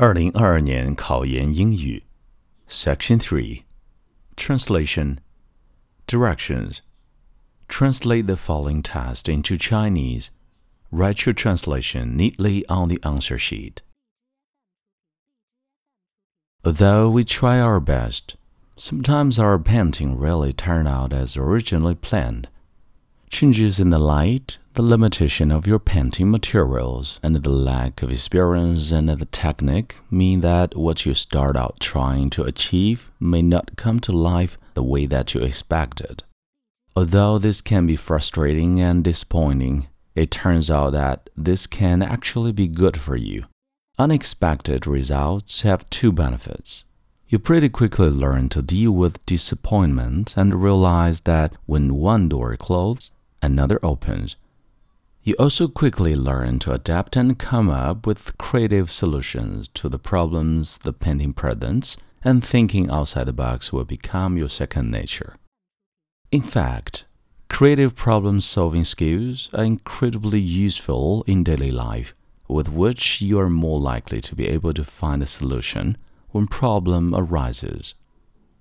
二零二二年考研英语 Section Three Translation Directions Translate the following text into Chinese. Write your translation neatly on the answer sheet. Although we try our best, sometimes our painting really turn out as originally planned. Changes in the light, the limitation of your painting materials, and the lack of experience and the technique mean that what you start out trying to achieve may not come to life the way that you expected. Although this can be frustrating and disappointing, it turns out that this can actually be good for you. Unexpected results have two benefits. You pretty quickly learn to deal with disappointment and realize that when one door closes, another opens. You also quickly learn to adapt and come up with creative solutions to the problems the painting presents, and thinking outside the box will become your second nature. In fact, creative problem solving skills are incredibly useful in daily life, with which you are more likely to be able to find a solution when problem arises.